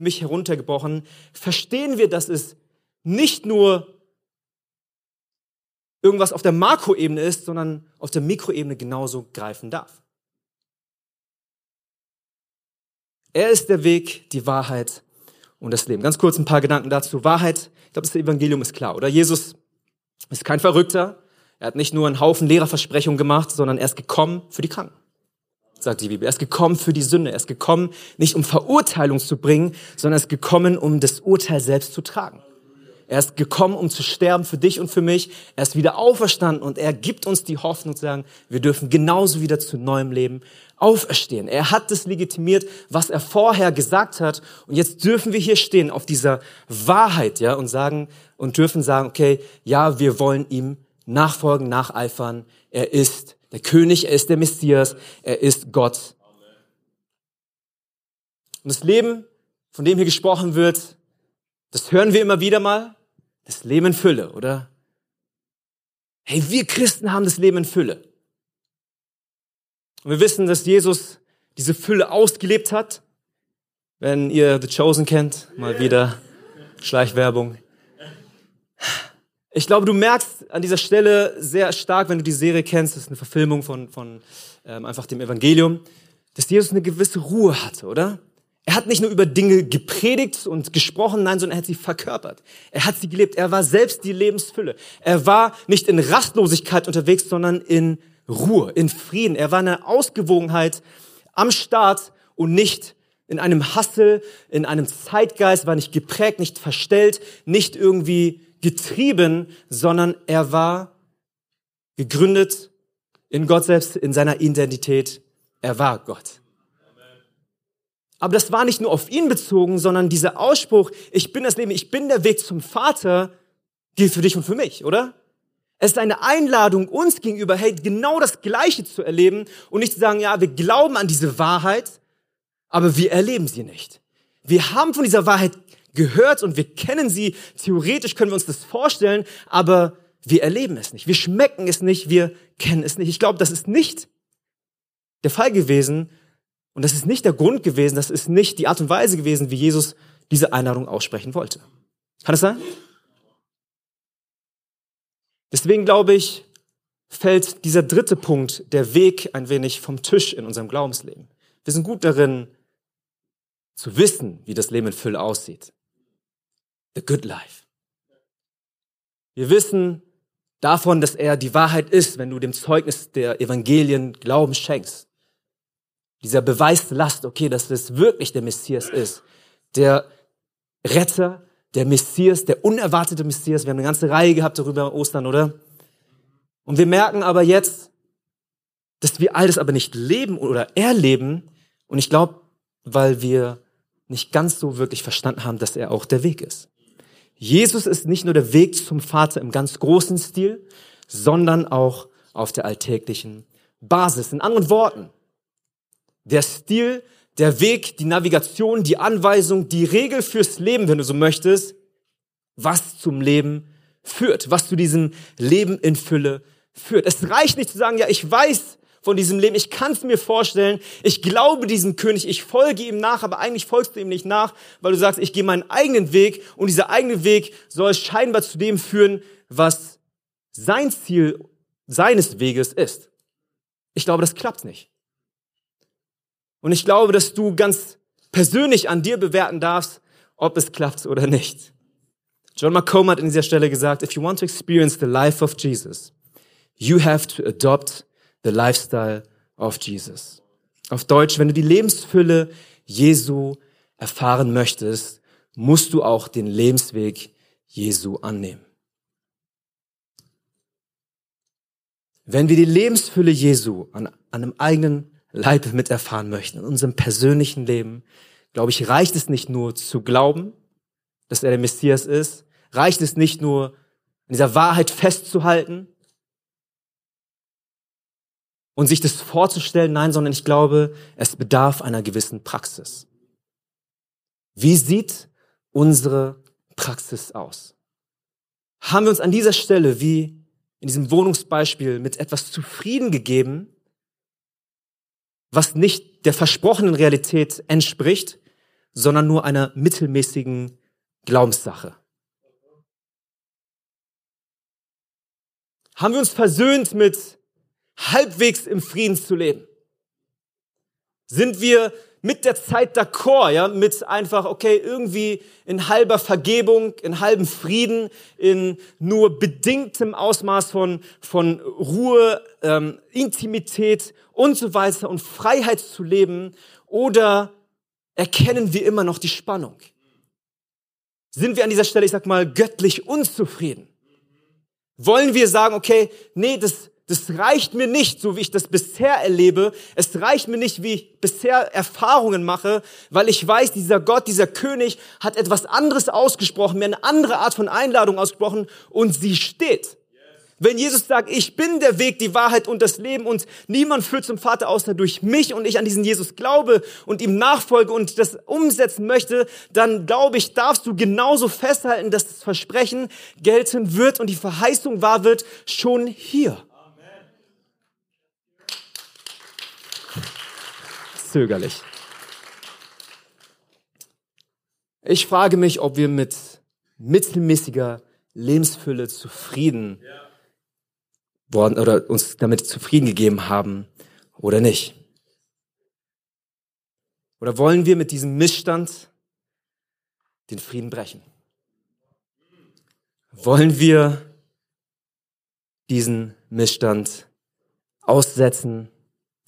mich heruntergebrochen, verstehen wir, dass es nicht nur irgendwas auf der Makroebene ist, sondern auf der Mikroebene genauso greifen darf. Er ist der Weg, die Wahrheit und das Leben. Ganz kurz ein paar Gedanken dazu. Wahrheit, ich glaube, das Evangelium ist klar, oder? Jesus ist kein Verrückter. Er hat nicht nur einen Haufen Lehrerversprechungen gemacht, sondern er ist gekommen für die Kranken, sagt die Bibel. Er ist gekommen für die Sünde. Er ist gekommen, nicht um Verurteilung zu bringen, sondern er ist gekommen, um das Urteil selbst zu tragen. Er ist gekommen, um zu sterben für dich und für mich. Er ist wieder auferstanden und er gibt uns die Hoffnung zu sagen, wir dürfen genauso wieder zu neuem Leben auferstehen. Er hat das legitimiert, was er vorher gesagt hat. Und jetzt dürfen wir hier stehen auf dieser Wahrheit, ja, und sagen, und dürfen sagen, okay, ja, wir wollen ihm nachfolgen, nacheifern. Er ist der König, er ist der Messias, er ist Gott. Und das Leben, von dem hier gesprochen wird, das hören wir immer wieder mal. Das Leben in Fülle, oder? Hey, wir Christen haben das Leben in Fülle. Und wir wissen, dass Jesus diese Fülle ausgelebt hat. Wenn ihr The Chosen kennt, mal wieder Schleichwerbung. Ich glaube, du merkst an dieser Stelle sehr stark, wenn du die Serie kennst, das ist eine Verfilmung von, von ähm, einfach dem Evangelium, dass Jesus eine gewisse Ruhe hatte, oder? Er hat nicht nur über Dinge gepredigt und gesprochen, nein, sondern er hat sie verkörpert. Er hat sie gelebt. Er war selbst die Lebensfülle. Er war nicht in Rastlosigkeit unterwegs, sondern in Ruhe, in Frieden. Er war in einer Ausgewogenheit am Start und nicht in einem Hassel, in einem Zeitgeist, war nicht geprägt, nicht verstellt, nicht irgendwie getrieben, sondern er war gegründet in Gott selbst, in seiner Identität. Er war Gott. Aber das war nicht nur auf ihn bezogen, sondern dieser Ausspruch, ich bin das Leben, ich bin der Weg zum Vater, gilt für dich und für mich, oder? Es ist eine Einladung uns gegenüber, hey, genau das Gleiche zu erleben und nicht zu sagen, ja, wir glauben an diese Wahrheit, aber wir erleben sie nicht. Wir haben von dieser Wahrheit gehört und wir kennen sie, theoretisch können wir uns das vorstellen, aber wir erleben es nicht. Wir schmecken es nicht, wir kennen es nicht. Ich glaube, das ist nicht der Fall gewesen, und das ist nicht der Grund gewesen, das ist nicht die Art und Weise gewesen, wie Jesus diese Einladung aussprechen wollte. Kann es sein? Deswegen glaube ich, fällt dieser dritte Punkt, der Weg, ein wenig vom Tisch in unserem Glaubensleben. Wir sind gut darin, zu wissen, wie das Leben in Fülle aussieht. The good life. Wir wissen davon, dass er die Wahrheit ist, wenn du dem Zeugnis der Evangelien Glauben schenkst. Dieser Beweislast, okay, dass das wirklich der Messias ist. Der Retter, der Messias, der unerwartete Messias. Wir haben eine ganze Reihe gehabt darüber Ostern, oder? Und wir merken aber jetzt, dass wir all das aber nicht leben oder erleben. Und ich glaube, weil wir nicht ganz so wirklich verstanden haben, dass er auch der Weg ist. Jesus ist nicht nur der Weg zum Vater im ganz großen Stil, sondern auch auf der alltäglichen Basis. In anderen Worten, der Stil, der Weg, die Navigation, die Anweisung, die Regel fürs Leben, wenn du so möchtest, was zum Leben führt, was zu diesem Leben in Fülle führt. Es reicht nicht zu sagen, ja, ich weiß von diesem Leben, ich kann es mir vorstellen, ich glaube diesem König, ich folge ihm nach, aber eigentlich folgst du ihm nicht nach, weil du sagst, ich gehe meinen eigenen Weg und dieser eigene Weg soll scheinbar zu dem führen, was sein Ziel seines Weges ist. Ich glaube, das klappt nicht. Und ich glaube, dass du ganz persönlich an dir bewerten darfst, ob es klappt oder nicht. John McComb hat an dieser Stelle gesagt, if you want to experience the life of Jesus, you have to adopt the lifestyle of Jesus. Auf Deutsch, wenn du die Lebensfülle Jesu erfahren möchtest, musst du auch den Lebensweg Jesu annehmen. Wenn wir die Lebensfülle Jesu an, an einem eigenen Leib miterfahren möchten in unserem persönlichen Leben, glaube ich, reicht es nicht nur zu glauben, dass er der Messias ist, reicht es nicht nur an dieser Wahrheit festzuhalten und sich das vorzustellen, nein, sondern ich glaube, es bedarf einer gewissen Praxis. Wie sieht unsere Praxis aus? Haben wir uns an dieser Stelle, wie in diesem Wohnungsbeispiel, mit etwas zufrieden gegeben, was nicht der versprochenen Realität entspricht, sondern nur einer mittelmäßigen Glaubenssache? Haben wir uns versöhnt mit halbwegs im Frieden zu leben? Sind wir mit der Zeit d'accord, ja, mit einfach, okay, irgendwie in halber Vergebung, in halbem Frieden, in nur bedingtem Ausmaß von, von Ruhe, ähm, Intimität und so weiter und Freiheit zu leben? Oder erkennen wir immer noch die Spannung? Sind wir an dieser Stelle, ich sag mal, göttlich unzufrieden? Wollen wir sagen, okay, nee, das, das reicht mir nicht, so wie ich das bisher erlebe. Es reicht mir nicht, wie ich bisher Erfahrungen mache, weil ich weiß, dieser Gott, dieser König hat etwas anderes ausgesprochen, mir eine andere Art von Einladung ausgesprochen und sie steht. Wenn Jesus sagt, ich bin der Weg, die Wahrheit und das Leben und niemand führt zum Vater außer durch mich und ich an diesen Jesus glaube und ihm nachfolge und das umsetzen möchte, dann glaube ich, darfst du genauso festhalten, dass das Versprechen gelten wird und die Verheißung wahr wird, schon hier. Zögerlich. Ich frage mich, ob wir mit mittelmäßiger Lebensfülle zufrieden worden oder uns damit zufrieden gegeben haben oder nicht? Oder wollen wir mit diesem Missstand den Frieden brechen? Wollen wir diesen Missstand aussetzen,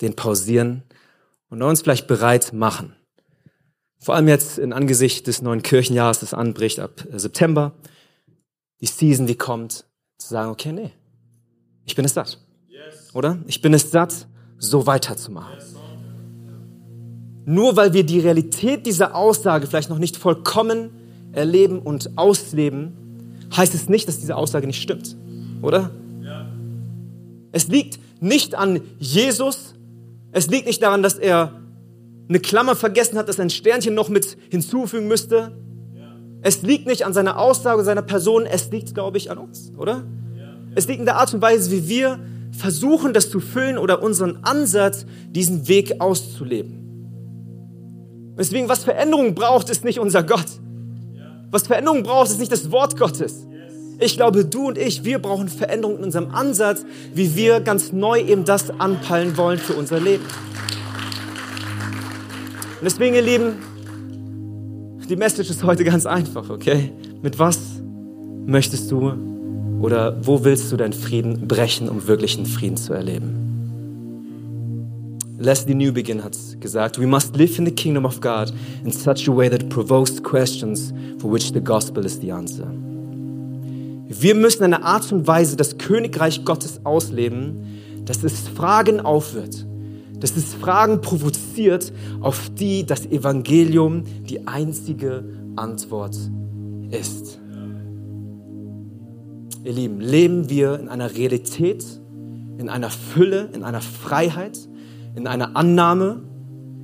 den pausieren und uns vielleicht bereit machen? Vor allem jetzt in Angesicht des neuen Kirchenjahres, das anbricht ab September, die Season, die kommt, zu sagen, okay, nee, ich bin es satt. Oder? Ich bin es satt, so weiterzumachen. Nur weil wir die Realität dieser Aussage vielleicht noch nicht vollkommen erleben und ausleben, heißt es nicht, dass diese Aussage nicht stimmt. Oder? Es liegt nicht an Jesus. Es liegt nicht daran, dass er eine Klammer vergessen hat, dass er ein Sternchen noch mit hinzufügen müsste. Es liegt nicht an seiner Aussage, seiner Person. Es liegt, glaube ich, an uns, oder? Es liegt in der Art und Weise, wie wir versuchen, das zu füllen oder unseren Ansatz, diesen Weg auszuleben. Deswegen, was Veränderung braucht, ist nicht unser Gott. Was Veränderung braucht, ist nicht das Wort Gottes. Ich glaube, du und ich, wir brauchen Veränderung in unserem Ansatz, wie wir ganz neu eben das anpeilen wollen für unser Leben. Und deswegen, ihr Lieben, die Message ist heute ganz einfach, okay? Mit was möchtest du oder wo willst du deinen Frieden brechen, um wirklichen Frieden zu erleben? Leslie Newbegin hat gesagt, we must live in the kingdom of God in such a way that provokes questions for which the gospel is the answer. Wir müssen eine Art und Weise das Königreich Gottes ausleben, dass es Fragen aufwirft, dass es Fragen provoziert, auf die das Evangelium die einzige Antwort ist. Ihr Lieben, leben wir in einer Realität, in einer Fülle, in einer Freiheit, in einer Annahme,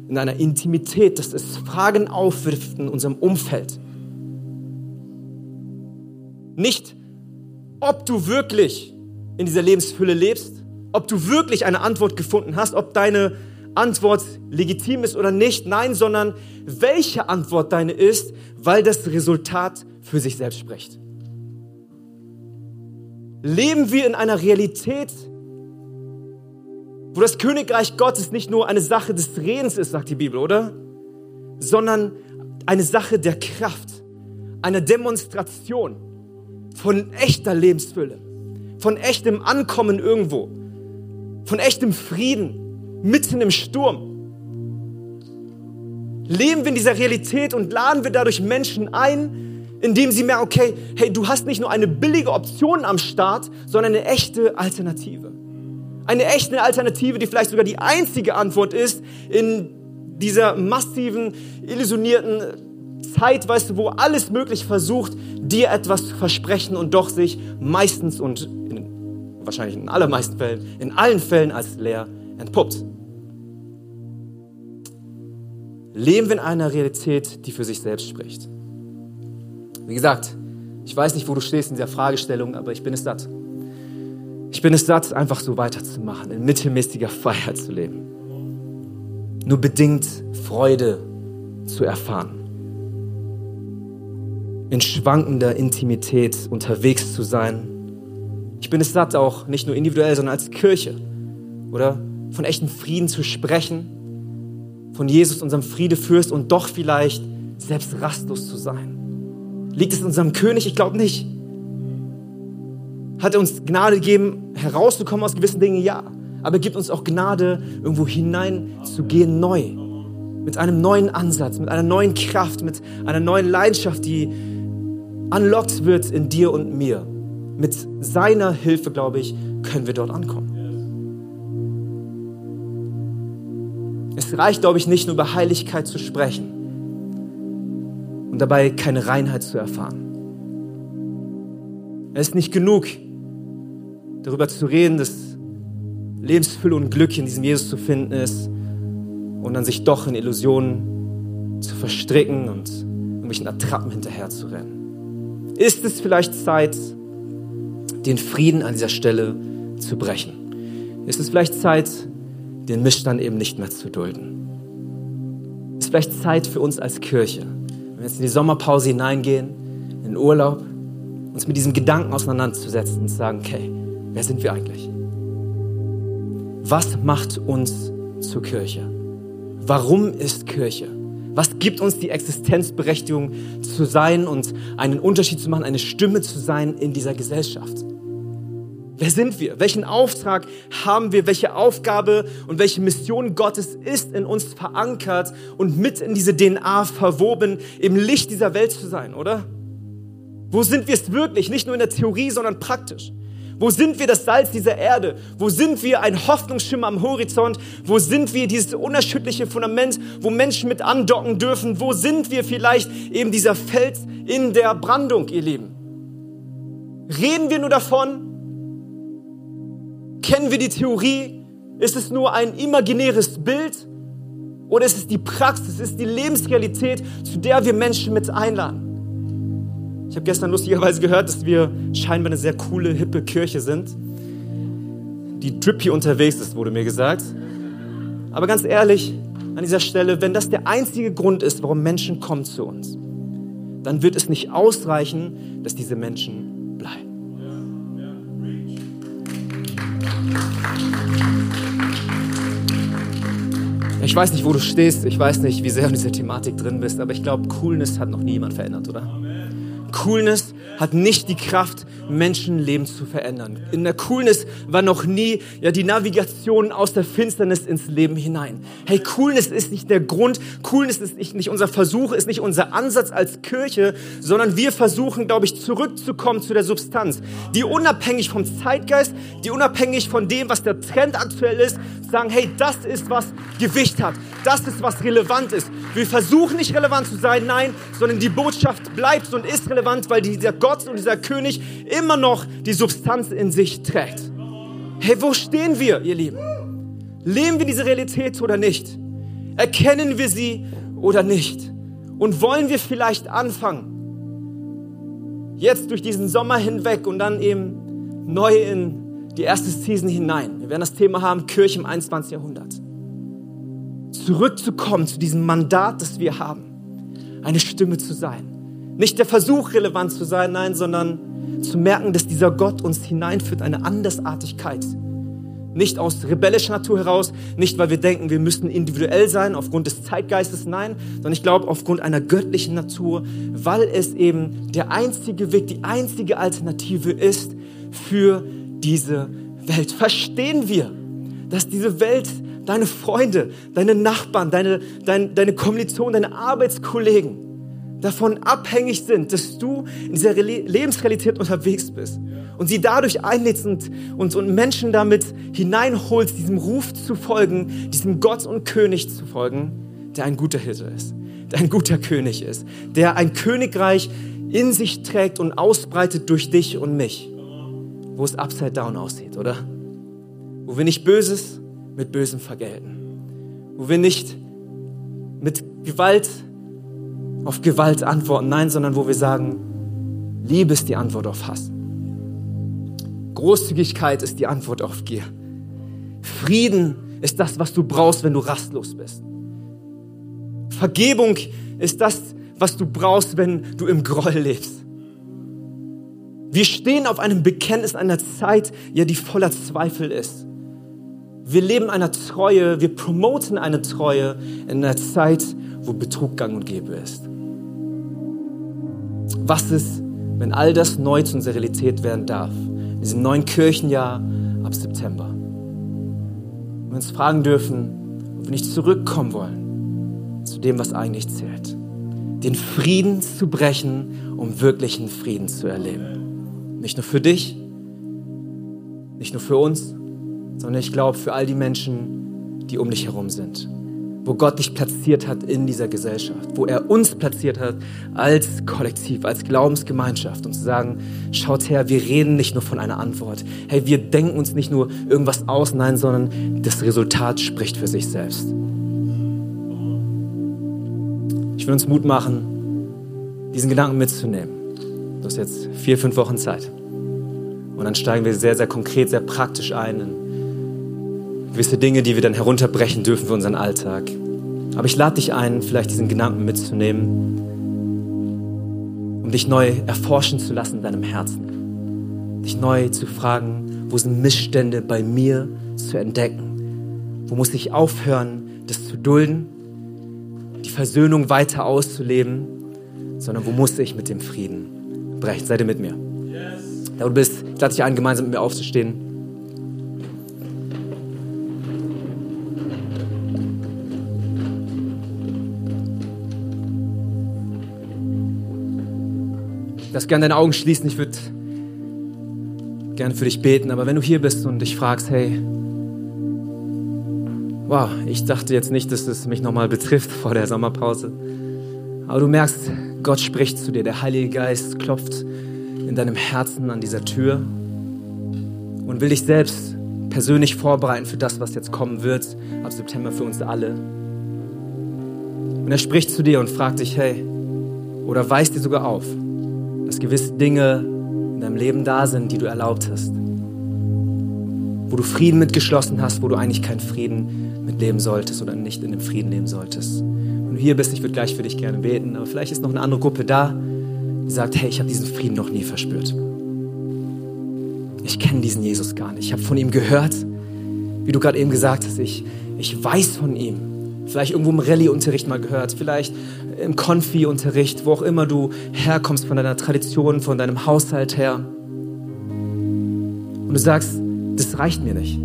in einer Intimität, dass es Fragen aufwirft in unserem Umfeld. Nicht, ob du wirklich in dieser Lebensfülle lebst, ob du wirklich eine Antwort gefunden hast, ob deine Antwort legitim ist oder nicht, nein, sondern welche Antwort deine ist, weil das Resultat für sich selbst spricht. Leben wir in einer Realität, wo das Königreich Gottes nicht nur eine Sache des Redens ist, sagt die Bibel, oder? Sondern eine Sache der Kraft, eine Demonstration von echter Lebensfülle, von echtem Ankommen irgendwo, von echtem Frieden mitten im Sturm. Leben wir in dieser Realität und laden wir dadurch Menschen ein, indem sie merken, okay, hey, du hast nicht nur eine billige Option am Start, sondern eine echte Alternative. Eine echte Alternative, die vielleicht sogar die einzige Antwort ist in dieser massiven, illusionierten Zeit, weißt du, wo alles möglich versucht, dir etwas zu versprechen und doch sich meistens und in, wahrscheinlich in allermeisten Fällen, in allen Fällen als leer entpuppt. Leben wir in einer Realität, die für sich selbst spricht. Wie gesagt, ich weiß nicht, wo du stehst in dieser Fragestellung, aber ich bin es satt. Ich bin es satt, einfach so weiterzumachen, in mittelmäßiger Freiheit zu leben. Nur bedingt Freude zu erfahren. In schwankender Intimität unterwegs zu sein. Ich bin es satt, auch nicht nur individuell, sondern als Kirche, oder? Von echtem Frieden zu sprechen, von Jesus, unserem Friedefürst und doch vielleicht selbst rastlos zu sein. Liegt es in unserem König? Ich glaube nicht. Hat er uns Gnade gegeben, herauszukommen aus gewissen Dingen? Ja. Aber er gibt uns auch Gnade, irgendwo hineinzugehen neu. Mit einem neuen Ansatz, mit einer neuen Kraft, mit einer neuen Leidenschaft, die unlocked wird in dir und mir. Mit seiner Hilfe, glaube ich, können wir dort ankommen. Es reicht, glaube ich, nicht nur über Heiligkeit zu sprechen und dabei keine Reinheit zu erfahren. Es ist nicht genug, darüber zu reden, dass Lebensfülle und Glück in diesem Jesus zu finden ist und dann sich doch in Illusionen zu verstricken und irgendwelchen Attrappen hinterher zu rennen. Ist es vielleicht Zeit, den Frieden an dieser Stelle zu brechen? Ist es vielleicht Zeit, den Missstand eben nicht mehr zu dulden? Ist es vielleicht Zeit für uns als Kirche, wenn wir jetzt in die Sommerpause hineingehen, in den Urlaub, uns mit diesem Gedanken auseinanderzusetzen und zu sagen, okay, wer sind wir eigentlich? Was macht uns zur Kirche? Warum ist Kirche? Was gibt uns die Existenzberechtigung zu sein und einen Unterschied zu machen, eine Stimme zu sein in dieser Gesellschaft? Wer sind wir? Welchen Auftrag haben wir? Welche Aufgabe und welche Mission Gottes ist in uns verankert und mit in diese DNA verwoben, im Licht dieser Welt zu sein, oder? Wo sind wir es wirklich? Nicht nur in der Theorie, sondern praktisch. Wo sind wir das Salz dieser Erde? Wo sind wir ein Hoffnungsschimmer am Horizont? Wo sind wir dieses unerschütterliche Fundament, wo Menschen mit andocken dürfen? Wo sind wir vielleicht eben dieser Fels in der Brandung, ihr Lieben? Reden wir nur davon? Kennen wir die Theorie? Ist es nur ein imaginäres Bild? Oder ist es die Praxis, ist es die Lebensrealität, zu der wir Menschen mit einladen? Ich habe gestern lustigerweise gehört, dass wir scheinbar eine sehr coole, hippe Kirche sind, die drippy unterwegs ist, wurde mir gesagt. Aber ganz ehrlich, an dieser Stelle, wenn das der einzige Grund ist, warum Menschen kommen zu uns, dann wird es nicht ausreichen, dass diese Menschen bleiben. Ich weiß nicht, wo du stehst, ich weiß nicht, wie sehr du in dieser Thematik drin bist, aber ich glaube, Coolness hat noch nie jemand verändert, oder? Coolness hat nicht die Kraft, Menschenleben zu verändern. In der Coolness war noch nie ja die Navigation aus der Finsternis ins Leben hinein. Hey, Coolness ist nicht der Grund, Coolness ist nicht, nicht unser Versuch, ist nicht unser Ansatz als Kirche, sondern wir versuchen, glaube ich, zurückzukommen zu der Substanz, die unabhängig vom Zeitgeist, die unabhängig von dem, was der Trend aktuell ist, sagen, hey, das ist was Gewicht hat, das ist was relevant ist. Wir versuchen nicht relevant zu sein, nein, sondern die Botschaft bleibt und ist relevant, weil dieser Gott und dieser König immer noch die Substanz in sich trägt. Hey, wo stehen wir, ihr Lieben? Leben wir diese Realität oder nicht? Erkennen wir sie oder nicht? Und wollen wir vielleicht anfangen, jetzt durch diesen Sommer hinweg und dann eben neu in die erste Season hinein? Wir werden das Thema haben, Kirche im 21. Jahrhundert. Zurückzukommen zu diesem Mandat, das wir haben, eine Stimme zu sein. Nicht der Versuch, relevant zu sein, nein, sondern zu merken, dass dieser Gott uns hineinführt, eine Andersartigkeit. Nicht aus rebellischer Natur heraus, nicht weil wir denken, wir müssten individuell sein, aufgrund des Zeitgeistes, nein, sondern ich glaube aufgrund einer göttlichen Natur, weil es eben der einzige Weg, die einzige Alternative ist für diese Welt. Verstehen wir, dass diese Welt deine Freunde, deine Nachbarn, deine, deine, deine Kommilitonen, deine Arbeitskollegen, davon abhängig sind, dass du in dieser Lebensrealität unterwegs bist und sie dadurch einlädst und, und, und Menschen damit hineinholst, diesem Ruf zu folgen, diesem Gott und König zu folgen, der ein guter Hirte ist, der ein guter König ist, der ein Königreich in sich trägt und ausbreitet durch dich und mich, wo es upside down aussieht, oder? Wo wir nicht Böses mit Bösem vergelten, wo wir nicht mit Gewalt auf Gewalt antworten, nein, sondern wo wir sagen, Liebe ist die Antwort auf Hass. Großzügigkeit ist die Antwort auf Gier. Frieden ist das, was du brauchst, wenn du rastlos bist. Vergebung ist das, was du brauchst, wenn du im Groll lebst. Wir stehen auf einem Bekenntnis einer Zeit, ja, die voller Zweifel ist. Wir leben einer Treue, wir promoten eine Treue in einer Zeit, wo Betrug gang und gäbe ist. Was ist, wenn all das neu zu unserer Realität werden darf? In diesem neuen Kirchenjahr ab September. Und wir uns fragen dürfen, ob wir nicht zurückkommen wollen zu dem, was eigentlich zählt. Den Frieden zu brechen, um wirklichen Frieden zu erleben. Nicht nur für dich, nicht nur für uns, sondern ich glaube für all die Menschen, die um dich herum sind wo Gott dich platziert hat in dieser Gesellschaft, wo er uns platziert hat als Kollektiv, als Glaubensgemeinschaft und zu sagen, schaut her, wir reden nicht nur von einer Antwort. Hey, wir denken uns nicht nur irgendwas aus, nein, sondern das Resultat spricht für sich selbst. Ich will uns Mut machen, diesen Gedanken mitzunehmen. Du hast jetzt vier, fünf Wochen Zeit. Und dann steigen wir sehr, sehr konkret, sehr praktisch ein in gewisse Dinge, die wir dann herunterbrechen dürfen für unseren Alltag. Aber ich lade dich ein, vielleicht diesen Gedanken mitzunehmen, um dich neu erforschen zu lassen in deinem Herzen. Dich neu zu fragen, wo sind Missstände bei mir zu entdecken? Wo muss ich aufhören, das zu dulden, die Versöhnung weiter auszuleben, sondern wo muss ich mit dem Frieden brechen? Seid ihr mit mir? Da du bist, ich lade dich ein, gemeinsam mit mir aufzustehen. Darfst gerne deine Augen schließen. Ich würde gerne für dich beten. Aber wenn du hier bist und dich fragst, hey, wow, ich dachte jetzt nicht, dass es mich nochmal betrifft vor der Sommerpause. Aber du merkst, Gott spricht zu dir. Der Heilige Geist klopft in deinem Herzen an dieser Tür und will dich selbst persönlich vorbereiten für das, was jetzt kommen wird, ab September für uns alle. Und er spricht zu dir und fragt dich, hey, oder weist dir sogar auf, dass gewisse Dinge in deinem Leben da sind, die du erlaubt hast. Wo du Frieden mitgeschlossen hast, wo du eigentlich keinen Frieden mitleben solltest oder nicht in dem Frieden leben solltest. Wenn du hier bist, ich würde gleich für dich gerne beten, aber vielleicht ist noch eine andere Gruppe da, die sagt, hey, ich habe diesen Frieden noch nie verspürt. Ich kenne diesen Jesus gar nicht. Ich habe von ihm gehört, wie du gerade eben gesagt hast, ich, ich weiß von ihm. Vielleicht irgendwo im Rallye-Unterricht mal gehört, vielleicht im Konfi-Unterricht, wo auch immer du herkommst von deiner Tradition, von deinem Haushalt her. Und du sagst, das reicht mir nicht.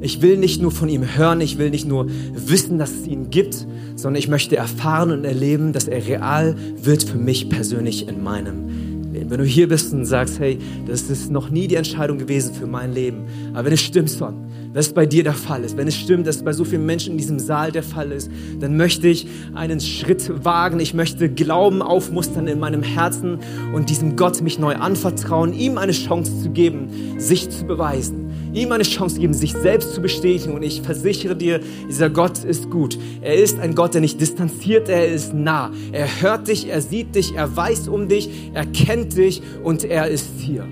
Ich will nicht nur von ihm hören, ich will nicht nur wissen, dass es ihn gibt, sondern ich möchte erfahren und erleben, dass er real wird für mich persönlich in meinem Wenn du hier bist und sagst, hey, das ist noch nie die Entscheidung gewesen für mein Leben, aber wenn es stimmt, Son, wenn es bei dir der Fall ist, wenn es stimmt, dass es bei so vielen Menschen in diesem Saal der Fall ist, dann möchte ich einen Schritt wagen. Ich möchte Glauben aufmustern in meinem Herzen und diesem Gott mich neu anvertrauen, ihm eine Chance zu geben, sich zu beweisen, ihm eine Chance geben, sich selbst zu bestätigen. Und ich versichere dir, dieser Gott ist gut. Er ist ein Gott, der nicht distanziert, er ist nah. Er hört dich, er sieht dich, er weiß um dich, er kennt dich und er ist hier.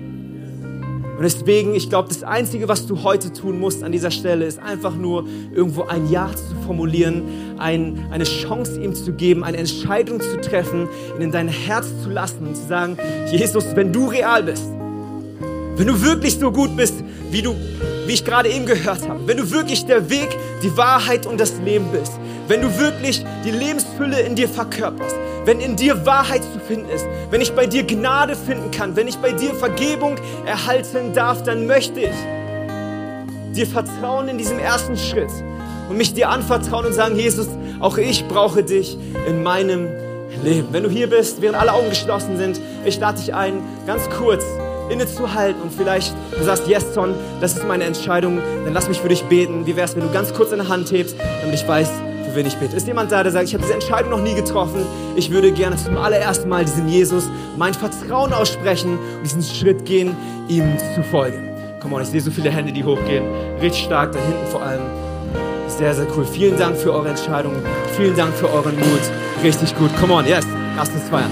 Und deswegen, ich glaube, das Einzige, was du heute tun musst an dieser Stelle, ist einfach nur irgendwo ein Ja zu formulieren, ein, eine Chance ihm zu geben, eine Entscheidung zu treffen, ihn in dein Herz zu lassen und zu sagen, Jesus, wenn du real bist, wenn du wirklich so gut bist, wie du, wie ich gerade eben gehört habe, wenn du wirklich der Weg, die Wahrheit und das Leben bist, wenn du wirklich die Lebensfülle in dir verkörperst, wenn in dir Wahrheit zu finden ist, wenn ich bei dir Gnade finden kann, wenn ich bei dir Vergebung erhalten darf, dann möchte ich dir vertrauen in diesem ersten Schritt. Und mich dir anvertrauen und sagen, Jesus, auch ich brauche dich in meinem Leben. Wenn du hier bist, während alle Augen geschlossen sind, ich lade dich ein, ganz kurz innezuhalten und vielleicht du sagst, yes, Son, das ist meine Entscheidung, dann lass mich für dich beten. Wie wär's, wenn du ganz kurz deine Hand hebst, damit ich weiß, für wen ich bete? Ist jemand da, der sagt, ich habe diese Entscheidung noch nie getroffen, ich würde gerne zum allerersten Mal diesem Jesus mein Vertrauen aussprechen und diesen Schritt gehen, ihm zu folgen? Komm on, ich sehe so viele Hände, die hochgehen. Richtig stark, da hinten vor allem. Sehr, sehr cool. Vielen Dank für eure Entscheidung. Vielen Dank für euren Mut. Richtig gut. Come on, yes. Lasst uns feiern.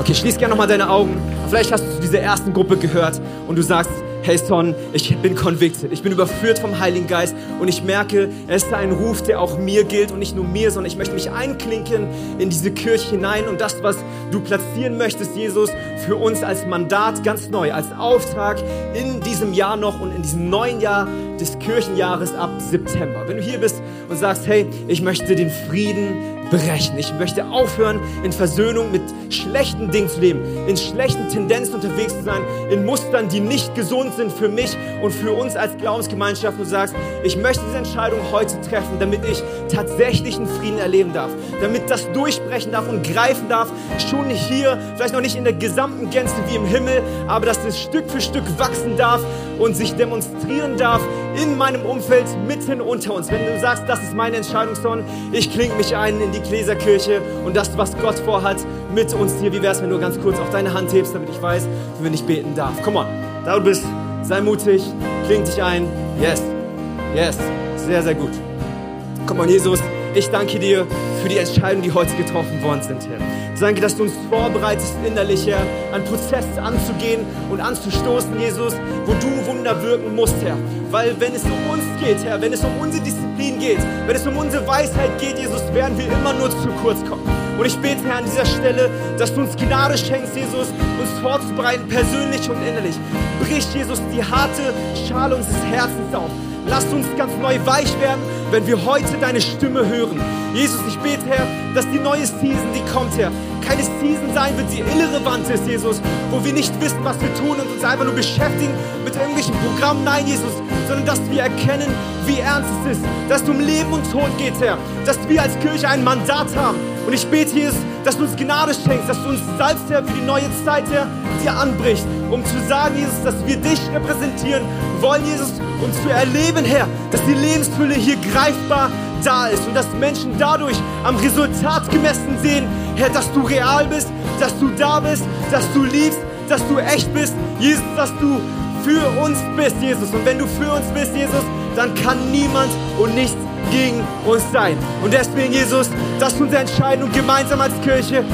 Okay, schließ gerne nochmal deine Augen. Vielleicht hast du zu dieser ersten Gruppe gehört und du sagst, hey Son, ich bin convicted, ich bin überführt vom Heiligen Geist und ich merke, es ist ein Ruf, der auch mir gilt und nicht nur mir, sondern ich möchte mich einklinken in diese Kirche hinein und das, was du platzieren möchtest, Jesus, für uns als Mandat ganz neu, als Auftrag in diesem Jahr noch und in diesem neuen Jahr des Kirchenjahres ab September. Wenn du hier bist und sagst, hey, ich möchte den Frieden brechen. Ich möchte aufhören, in Versöhnung mit schlechten Dingen zu leben, in schlechten Tendenzen unterwegs zu sein, in Mustern, die nicht gesund sind für mich und für uns als Glaubensgemeinschaft. Und du sagst, ich möchte diese Entscheidung heute treffen, damit ich tatsächlichen Frieden erleben darf, damit das durchbrechen darf und greifen darf, schon hier, vielleicht noch nicht in der gesamten Gänze wie im Himmel, aber dass es Stück für Stück wachsen darf und sich demonstrieren darf in meinem Umfeld mitten unter uns. Wenn du sagst, das ist meine Entscheidung, Son, ich klinge mich ein in die Gläserkirche und das, was Gott vorhat mit uns hier. Wie wäre es, wenn du ganz kurz auf deine Hand hebst, damit ich weiß, für ich beten darf? Komm on, da du bist, sei mutig, kling dich ein. Yes, yes, sehr, sehr gut. Komm on, Jesus, ich danke dir für die Entscheidungen, die heute getroffen worden sind, Herr. Danke, dass du uns vorbereitest, innerlich, Herr, einen Prozess anzugehen und anzustoßen, Jesus, wo du Wunder wirken musst, Herr. Weil wenn es um uns geht, Herr, wenn es um unsere Disziplin geht, wenn es um unsere Weisheit geht, Jesus, werden wir immer nur zu kurz kommen. Und ich bete, Herr, an dieser Stelle, dass du uns Gnade schenkst, Jesus, uns vorzubereiten, persönlich und innerlich. Brich, Jesus, die harte Schale unseres Herzens auf. Lass uns ganz neu weich werden, wenn wir heute deine Stimme hören. Jesus, ich bete, Herr, dass die neue Season, die kommt, Herr, keine Season sein wird, die irrelevant ist, Jesus, wo wir nicht wissen, was wir tun und uns einfach nur beschäftigen mit irgendwelchen Programmen. Nein, Jesus, sondern dass wir erkennen, wie ernst es ist, dass es um Leben und Tod geht, Herr, dass wir als Kirche ein Mandat haben. Und ich bete, Jesus, dass du uns Gnade schenkst, dass du uns salbst, Herr, für die neue Zeit, Herr, die anbricht, um zu sagen, Jesus, dass wir dich repräsentieren wollen, Jesus, um zu erleben, Herr, dass die Lebensfülle hier greifbar da ist und dass Menschen dadurch am Resultat gemessen sehen, Herr, dass du real bist, dass du da bist, dass du liebst, dass du echt bist, Jesus, dass du für uns bist, Jesus. Und wenn du für uns bist, Jesus, dann kann niemand und nichts gegen uns sein. Und deswegen, Jesus, das ist unsere Entscheidung gemeinsam als Kirche.